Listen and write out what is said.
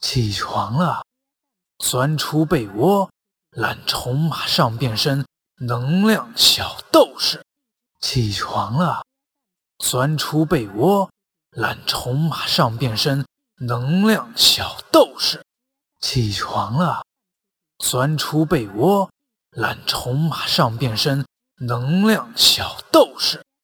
起床了钻出被窝懒虫马上变身能量小斗士。起床了钻出被窝懒虫马上变身能量小斗士。起床了钻出被窝懒虫马上变身能量小斗士。